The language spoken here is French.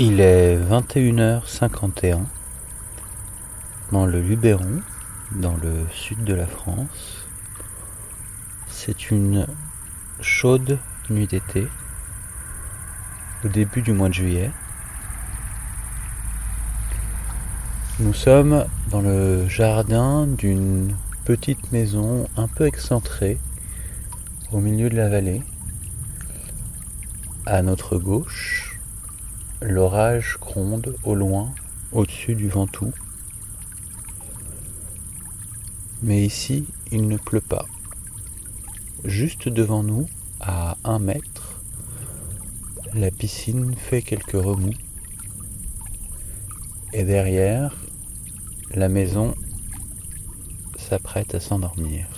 Il est 21h51 dans le Luberon, dans le sud de la France. C'est une chaude nuit d'été, au début du mois de juillet. Nous sommes dans le jardin d'une petite maison un peu excentrée au milieu de la vallée. À notre gauche, L'orage gronde au loin, au-dessus du Ventoux. Mais ici, il ne pleut pas. Juste devant nous, à un mètre, la piscine fait quelques remous. Et derrière, la maison s'apprête à s'endormir.